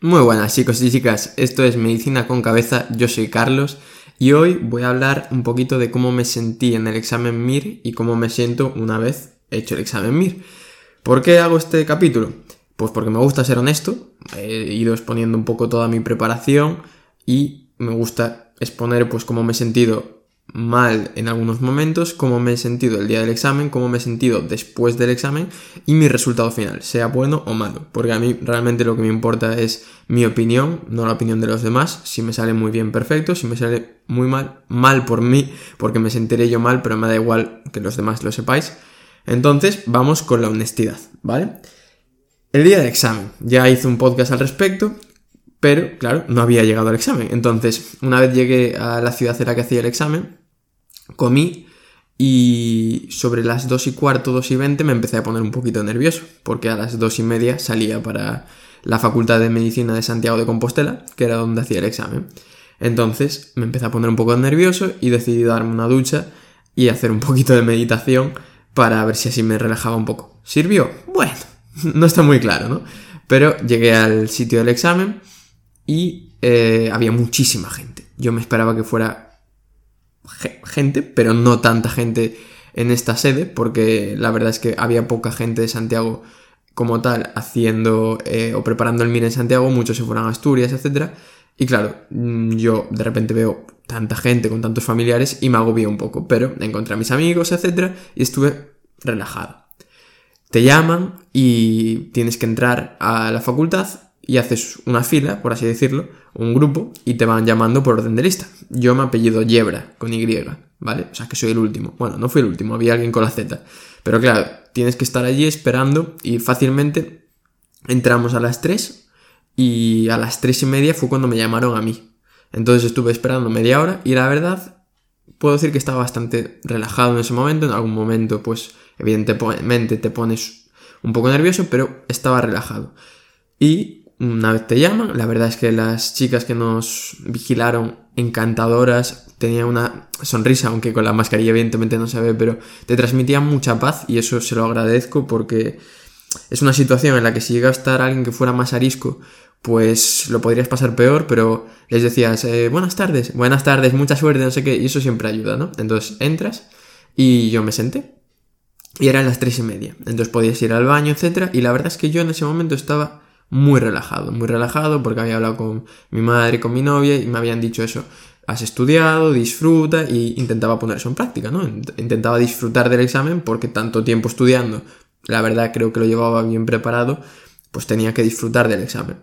Muy buenas chicos y chicas, esto es Medicina con Cabeza, yo soy Carlos y hoy voy a hablar un poquito de cómo me sentí en el examen MIR y cómo me siento una vez hecho el examen MIR. ¿Por qué hago este capítulo? Pues porque me gusta ser honesto, he ido exponiendo un poco toda mi preparación y me gusta exponer pues cómo me he sentido mal en algunos momentos, cómo me he sentido el día del examen, cómo me he sentido después del examen y mi resultado final, sea bueno o malo. Porque a mí realmente lo que me importa es mi opinión, no la opinión de los demás. Si me sale muy bien, perfecto. Si me sale muy mal, mal por mí, porque me sentiré yo mal, pero me da igual que los demás lo sepáis. Entonces, vamos con la honestidad, ¿vale? El día del examen, ya hice un podcast al respecto pero, claro, no había llegado al examen. Entonces, una vez llegué a la ciudad en la que hacía el examen, comí y sobre las 2 y cuarto, 2 y 20 me empecé a poner un poquito nervioso, porque a las 2 y media salía para la Facultad de Medicina de Santiago de Compostela, que era donde hacía el examen. Entonces me empecé a poner un poco nervioso y decidí darme una ducha y hacer un poquito de meditación para ver si así me relajaba un poco. ¿Sirvió? Bueno, no está muy claro, ¿no? Pero llegué al sitio del examen y eh, había muchísima gente. Yo me esperaba que fuera gente, pero no tanta gente en esta sede, porque la verdad es que había poca gente de Santiago como tal haciendo eh, o preparando el MIR en Santiago, muchos se fueron a Asturias, etc. Y claro, mm, yo de repente veo tanta gente con tantos familiares y me agobié un poco, pero encontré a mis amigos, etc. y estuve relajado. Te llaman y tienes que entrar a la facultad y haces una fila, por así decirlo, un grupo, y te van llamando por orden de lista. Yo me apellido Yebra, con Y, ¿vale? O sea que soy el último. Bueno, no fui el último, había alguien con la Z. Pero claro, tienes que estar allí esperando y fácilmente entramos a las 3 y a las 3 y media fue cuando me llamaron a mí. Entonces estuve esperando media hora y la verdad puedo decir que estaba bastante relajado en ese momento. En algún momento, pues evidentemente te pones un poco nervioso, pero estaba relajado. Y una vez te llaman, la verdad es que las chicas que nos vigilaron, encantadoras, tenían una sonrisa, aunque con la mascarilla evidentemente no se ve, pero te transmitían mucha paz y eso se lo agradezco porque es una situación en la que si llega a estar alguien que fuera más arisco, pues lo podrías pasar peor, pero les decías, eh, buenas tardes, buenas tardes, mucha suerte, no sé qué, y eso siempre ayuda, ¿no? Entonces entras y yo me senté. Y eran las tres y media. Entonces podías ir al baño, etc. Y la verdad es que yo en ese momento estaba muy relajado, muy relajado porque había hablado con mi madre y con mi novia y me habían dicho eso, has estudiado, disfruta y intentaba poner eso en práctica, ¿no? Intentaba disfrutar del examen porque tanto tiempo estudiando, la verdad creo que lo llevaba bien preparado, pues tenía que disfrutar del examen.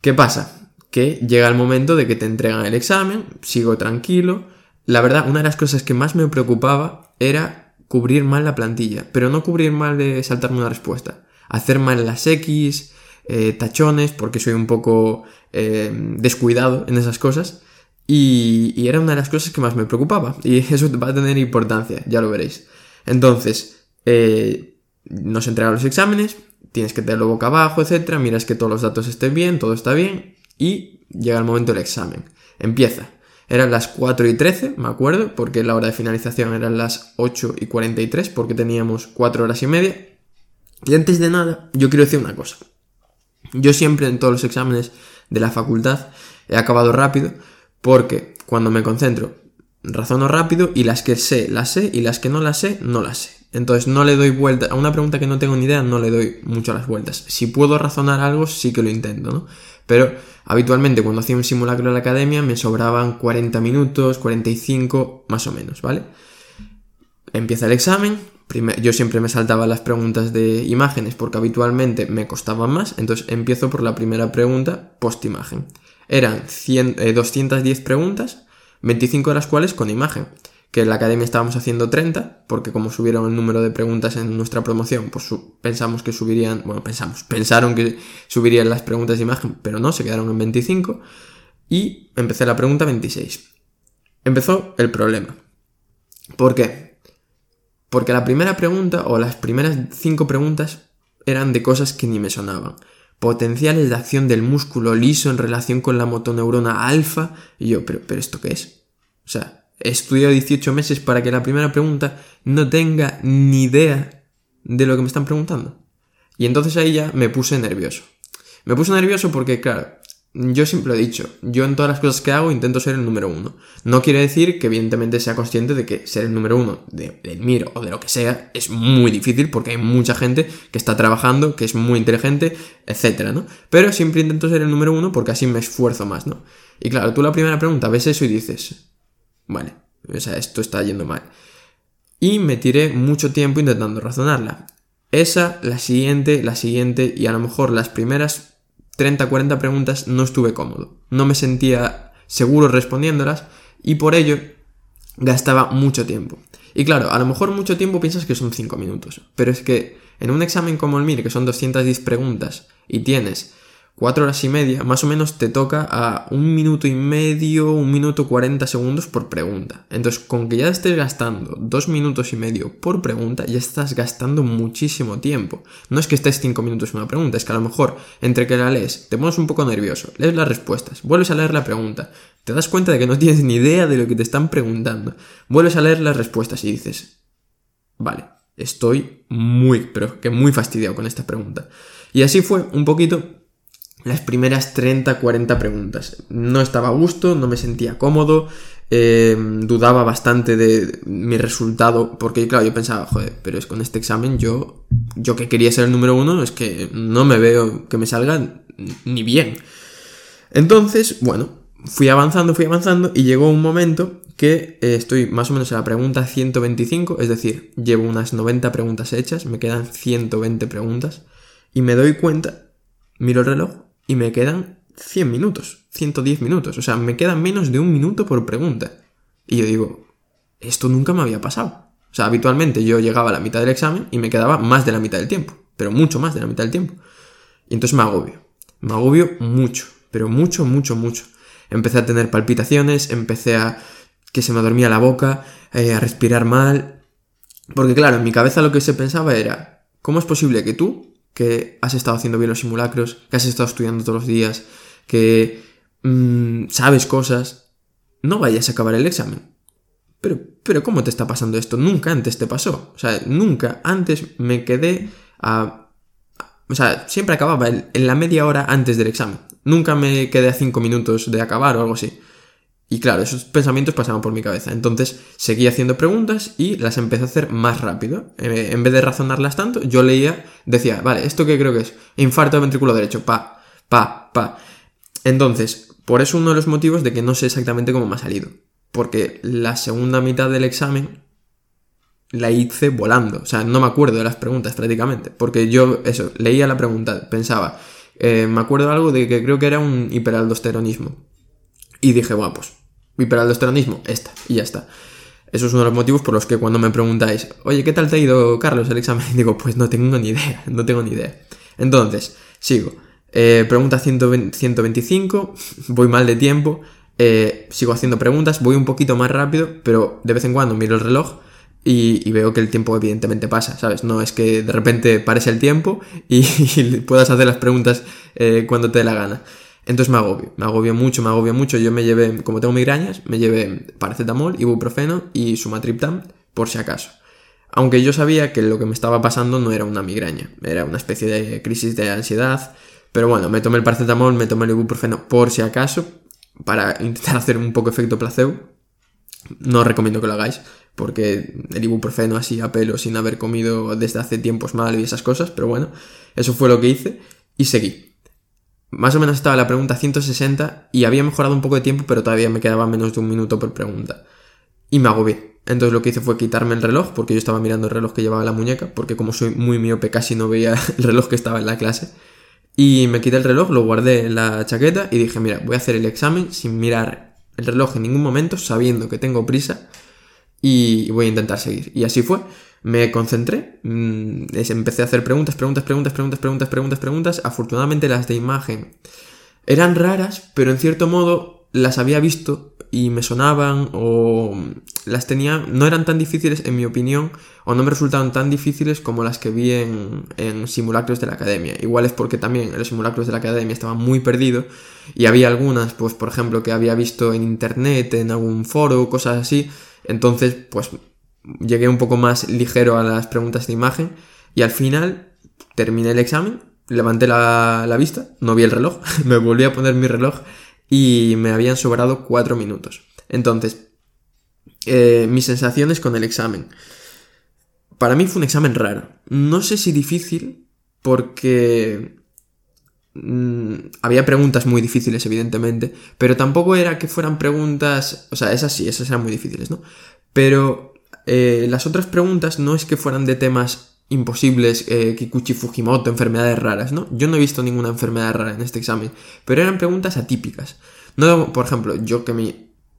¿Qué pasa? Que llega el momento de que te entregan el examen, sigo tranquilo. La verdad, una de las cosas que más me preocupaba era cubrir mal la plantilla, pero no cubrir mal de saltarme una respuesta, hacer mal las X, eh, tachones, porque soy un poco eh, descuidado en esas cosas. Y, era una de las cosas que más me preocupaba. Y eso va a tener importancia, ya lo veréis. Entonces, eh, nos entregan los exámenes, tienes que tenerlo boca abajo, etcétera, miras que todos los datos estén bien, todo está bien, y llega el momento del examen. Empieza. Eran las 4 y 13, me acuerdo, porque la hora de finalización eran las 8 y 43, porque teníamos 4 horas y media. Y antes de nada, yo quiero decir una cosa. Yo siempre en todos los exámenes de la facultad he acabado rápido porque cuando me concentro razono rápido y las que sé las sé y las que no las sé no las sé. Entonces no le doy vuelta a una pregunta que no tengo ni idea, no le doy mucho las vueltas. Si puedo razonar algo sí que lo intento, ¿no? Pero habitualmente cuando hacía un simulacro en la academia me sobraban 40 minutos, 45 más o menos, ¿vale? Empieza el examen, yo siempre me saltaba las preguntas de imágenes porque habitualmente me costaban más, entonces empiezo por la primera pregunta post imagen. Eran 210 eh, preguntas, 25 de las cuales con imagen, que en la academia estábamos haciendo 30, porque como subieron el número de preguntas en nuestra promoción, pues pensamos que subirían, bueno, pensamos, pensaron que subirían las preguntas de imagen, pero no, se quedaron en 25, y empecé la pregunta 26. Empezó el problema. ¿Por qué? Porque la primera pregunta o las primeras cinco preguntas eran de cosas que ni me sonaban. Potenciales de acción del músculo liso en relación con la motoneurona alfa. Y yo, pero, pero ¿esto qué es? O sea, he estudiado 18 meses para que la primera pregunta no tenga ni idea de lo que me están preguntando. Y entonces ahí ya me puse nervioso. Me puse nervioso porque, claro, yo siempre lo he dicho, yo en todas las cosas que hago intento ser el número uno. No quiere decir que evidentemente sea consciente de que ser el número uno de, del MIR o de lo que sea es muy difícil porque hay mucha gente que está trabajando, que es muy inteligente, etcétera, ¿no? Pero siempre intento ser el número uno porque así me esfuerzo más, ¿no? Y claro, tú la primera pregunta ves eso y dices, vale, o sea, esto está yendo mal. Y me tiré mucho tiempo intentando razonarla. Esa, la siguiente, la siguiente y a lo mejor las primeras 30, 40 preguntas no estuve cómodo. No me sentía seguro respondiéndolas y por ello gastaba mucho tiempo. Y claro, a lo mejor mucho tiempo piensas que son 5 minutos, pero es que en un examen como el MIR, que son 210 preguntas, y tienes cuatro horas y media, más o menos te toca a un minuto y medio, un minuto 40 segundos por pregunta. Entonces, con que ya estés gastando dos minutos y medio por pregunta, ya estás gastando muchísimo tiempo. No es que estés cinco minutos en una pregunta, es que a lo mejor entre que la lees, te pones un poco nervioso, lees las respuestas, vuelves a leer la pregunta, te das cuenta de que no tienes ni idea de lo que te están preguntando, vuelves a leer las respuestas y dices, vale, estoy muy, pero que muy fastidiado con esta pregunta. Y así fue un poquito las primeras 30, 40 preguntas. No estaba a gusto, no me sentía cómodo, eh, dudaba bastante de mi resultado, porque claro, yo pensaba, joder, pero es con este examen yo, yo que quería ser el número uno, es que no me veo que me salga ni bien. Entonces, bueno, fui avanzando, fui avanzando y llegó un momento que eh, estoy más o menos en la pregunta 125, es decir, llevo unas 90 preguntas hechas, me quedan 120 preguntas y me doy cuenta, miro el reloj y me quedan 100 minutos, 110 minutos, o sea, me queda menos de un minuto por pregunta. Y yo digo, esto nunca me había pasado. O sea, habitualmente yo llegaba a la mitad del examen y me quedaba más de la mitad del tiempo, pero mucho más de la mitad del tiempo. Y entonces me agobio, me agobio mucho, pero mucho, mucho, mucho. Empecé a tener palpitaciones, empecé a que se me dormía la boca, eh, a respirar mal. Porque claro, en mi cabeza lo que se pensaba era, ¿cómo es posible que tú, que has estado haciendo bien los simulacros, que has estado estudiando todos los días, que mm, sabes cosas, no vayas a acabar el examen. Pero, pero, ¿cómo te está pasando esto? Nunca antes te pasó. O sea, nunca antes me quedé a... O sea, siempre acababa en la media hora antes del examen. Nunca me quedé a cinco minutos de acabar o algo así. Y claro, esos pensamientos pasaban por mi cabeza. Entonces seguí haciendo preguntas y las empecé a hacer más rápido. Eh, en vez de razonarlas tanto, yo leía, decía, vale, ¿esto qué creo que es? Infarto de ventrículo derecho, pa, pa, pa. Entonces, por eso uno de los motivos de que no sé exactamente cómo me ha salido. Porque la segunda mitad del examen la hice volando. O sea, no me acuerdo de las preguntas prácticamente. Porque yo, eso, leía la pregunta, pensaba, eh, me acuerdo algo de que creo que era un hiperaldosteronismo y dije, bueno, pues hiperaldosteronismo, esta, y ya está. Eso es uno de los motivos por los que cuando me preguntáis, oye, ¿qué tal te ha ido, Carlos, el examen? Digo, pues no tengo ni idea, no tengo ni idea. Entonces, sigo. Eh, pregunta 125, voy mal de tiempo, eh, sigo haciendo preguntas, voy un poquito más rápido, pero de vez en cuando miro el reloj y, veo que el tiempo evidentemente pasa, ¿sabes? No es que de repente pares el tiempo y, puedas hacer las preguntas eh, cuando te dé la gana. Entonces me agobio, me agobio mucho, me agobio mucho. Yo me llevé, como tengo migrañas, me llevé paracetamol, ibuprofeno y sumatriptan por si acaso. Aunque yo sabía que lo que me estaba pasando no era una migraña, era una especie de crisis de ansiedad. Pero bueno, me tomé el paracetamol, me tomé el ibuprofeno por si acaso, para intentar hacer un poco efecto placebo. No recomiendo que lo hagáis, porque el ibuprofeno así a pelo, sin haber comido desde hace tiempos mal y esas cosas, pero bueno, eso fue lo que hice y seguí. Más o menos estaba la pregunta 160 y había mejorado un poco de tiempo, pero todavía me quedaba menos de un minuto por pregunta. Y me agobié. Entonces lo que hice fue quitarme el reloj, porque yo estaba mirando el reloj que llevaba la muñeca, porque como soy muy miope casi no veía el reloj que estaba en la clase. Y me quité el reloj, lo guardé en la chaqueta y dije, mira, voy a hacer el examen sin mirar el reloj en ningún momento, sabiendo que tengo prisa y voy a intentar seguir. Y así fue me concentré, mm, empecé a hacer preguntas, preguntas, preguntas, preguntas, preguntas, preguntas, preguntas. Afortunadamente las de imagen eran raras, pero en cierto modo las había visto y me sonaban o las tenía, no eran tan difíciles en mi opinión o no me resultaban tan difíciles como las que vi en, en simulacros de la academia. Igual es porque también en los simulacros de la academia estaba muy perdido y había algunas, pues por ejemplo, que había visto en internet, en algún foro, cosas así. Entonces, pues llegué un poco más ligero a las preguntas de imagen y al final terminé el examen levanté la, la vista, no vi el reloj, me volví a poner mi reloj y me habían sobrado cuatro minutos. Entonces, eh, mis sensaciones con el examen. Para mí fue un examen raro. No sé si difícil, porque mm, había preguntas muy difíciles, evidentemente, pero tampoco era que fueran preguntas, o sea, esas sí, esas eran muy difíciles, ¿no? Pero eh, las otras preguntas no es que fueran de temas imposibles, eh, Kikuchi Fujimoto, enfermedades raras, ¿no? Yo no he visto ninguna enfermedad rara en este examen, pero eran preguntas atípicas. No, por ejemplo, yo que me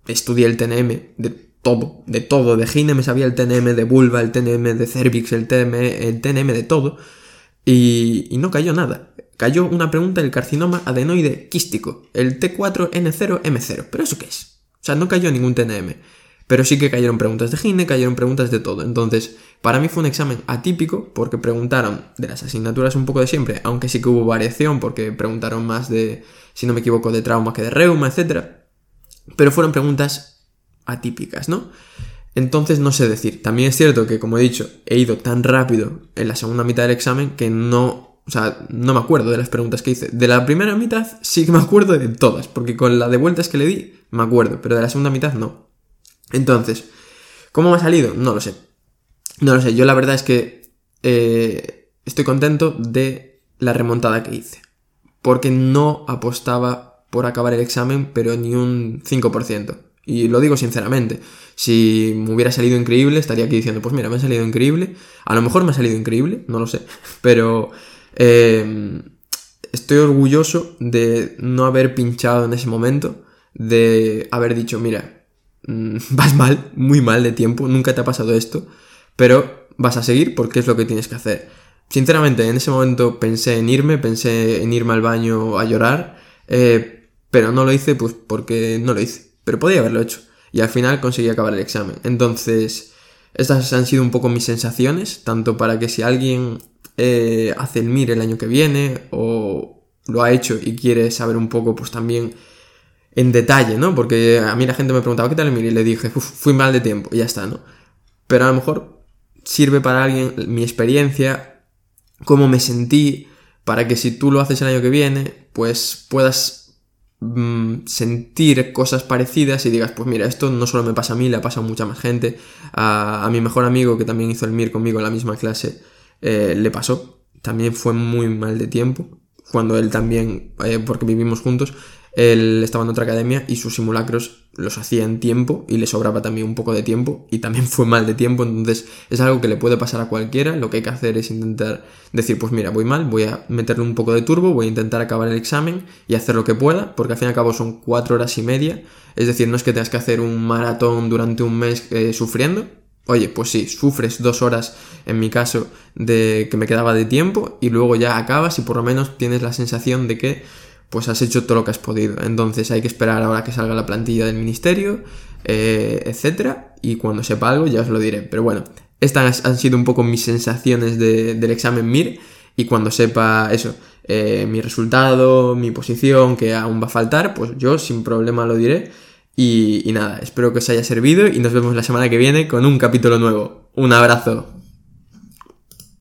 estudié el TNM de todo, de todo, de gine me sabía el TNM de vulva, el TNM de cervix, el TNM, el TNM de todo, y, y no cayó nada. Cayó una pregunta del carcinoma adenoide quístico, el T4N0M0, pero ¿eso qué es? O sea, no cayó ningún TNM. Pero sí que cayeron preguntas de gine, cayeron preguntas de todo. Entonces, para mí fue un examen atípico porque preguntaron de las asignaturas un poco de siempre, aunque sí que hubo variación porque preguntaron más de, si no me equivoco, de trauma que de reuma, etc. Pero fueron preguntas atípicas, ¿no? Entonces no sé decir. También es cierto que, como he dicho, he ido tan rápido en la segunda mitad del examen que no, o sea, no me acuerdo de las preguntas que hice. De la primera mitad sí que me acuerdo de todas, porque con la de vueltas que le di me acuerdo, pero de la segunda mitad no. Entonces, ¿cómo me ha salido? No lo sé. No lo sé. Yo la verdad es que eh, estoy contento de la remontada que hice. Porque no apostaba por acabar el examen, pero ni un 5%. Y lo digo sinceramente. Si me hubiera salido increíble, estaría aquí diciendo, pues mira, me ha salido increíble. A lo mejor me ha salido increíble, no lo sé. Pero eh, estoy orgulloso de no haber pinchado en ese momento. De haber dicho, mira, Mm, vas mal, muy mal de tiempo, nunca te ha pasado esto, pero vas a seguir porque es lo que tienes que hacer. Sinceramente, en ese momento pensé en irme, pensé en irme al baño a llorar, eh, pero no lo hice pues porque no lo hice, pero podía haberlo hecho. Y al final conseguí acabar el examen. Entonces, estas han sido un poco mis sensaciones, tanto para que si alguien eh, hace el MIR el año que viene o lo ha hecho y quiere saber un poco pues también en detalle, ¿no? Porque a mí la gente me preguntaba, ¿qué tal el Y le dije, fui mal de tiempo, y ya está, ¿no? Pero a lo mejor sirve para alguien mi experiencia, cómo me sentí, para que si tú lo haces el año que viene, pues puedas mm, sentir cosas parecidas y digas, pues mira, esto no solo me pasa a mí, le ha pasado a mucha más gente. A, mi mejor amigo, que también hizo el MIR conmigo en la misma clase, eh, le pasó. También fue muy mal de tiempo, cuando él también, eh, porque vivimos juntos, él estaba en otra academia y sus simulacros los hacía en tiempo y le sobraba también un poco de tiempo y también fue mal de tiempo, entonces es algo que le puede pasar a cualquiera, lo que hay que hacer es intentar decir, pues mira, voy mal, voy a meterle un poco de turbo, voy a intentar acabar el examen y hacer lo que pueda, porque al fin y al cabo son cuatro horas y media, es decir, no es que tengas que hacer un maratón durante un mes eh, sufriendo, Oye, pues sí, sufres dos horas, en mi caso, de que me quedaba de tiempo y luego ya acabas y por lo menos tienes la sensación de que pues has hecho todo lo que has podido. Entonces hay que esperar ahora que salga la plantilla del ministerio, eh, etcétera, y cuando sepa algo ya os lo diré. Pero bueno, estas han sido un poco mis sensaciones del examen MIR, y cuando sepa eso, eh, mi resultado, mi posición, que aún va a faltar, pues yo sin problema lo diré. Y, y nada, espero que os haya servido y nos vemos la semana que viene con un capítulo nuevo. Un abrazo.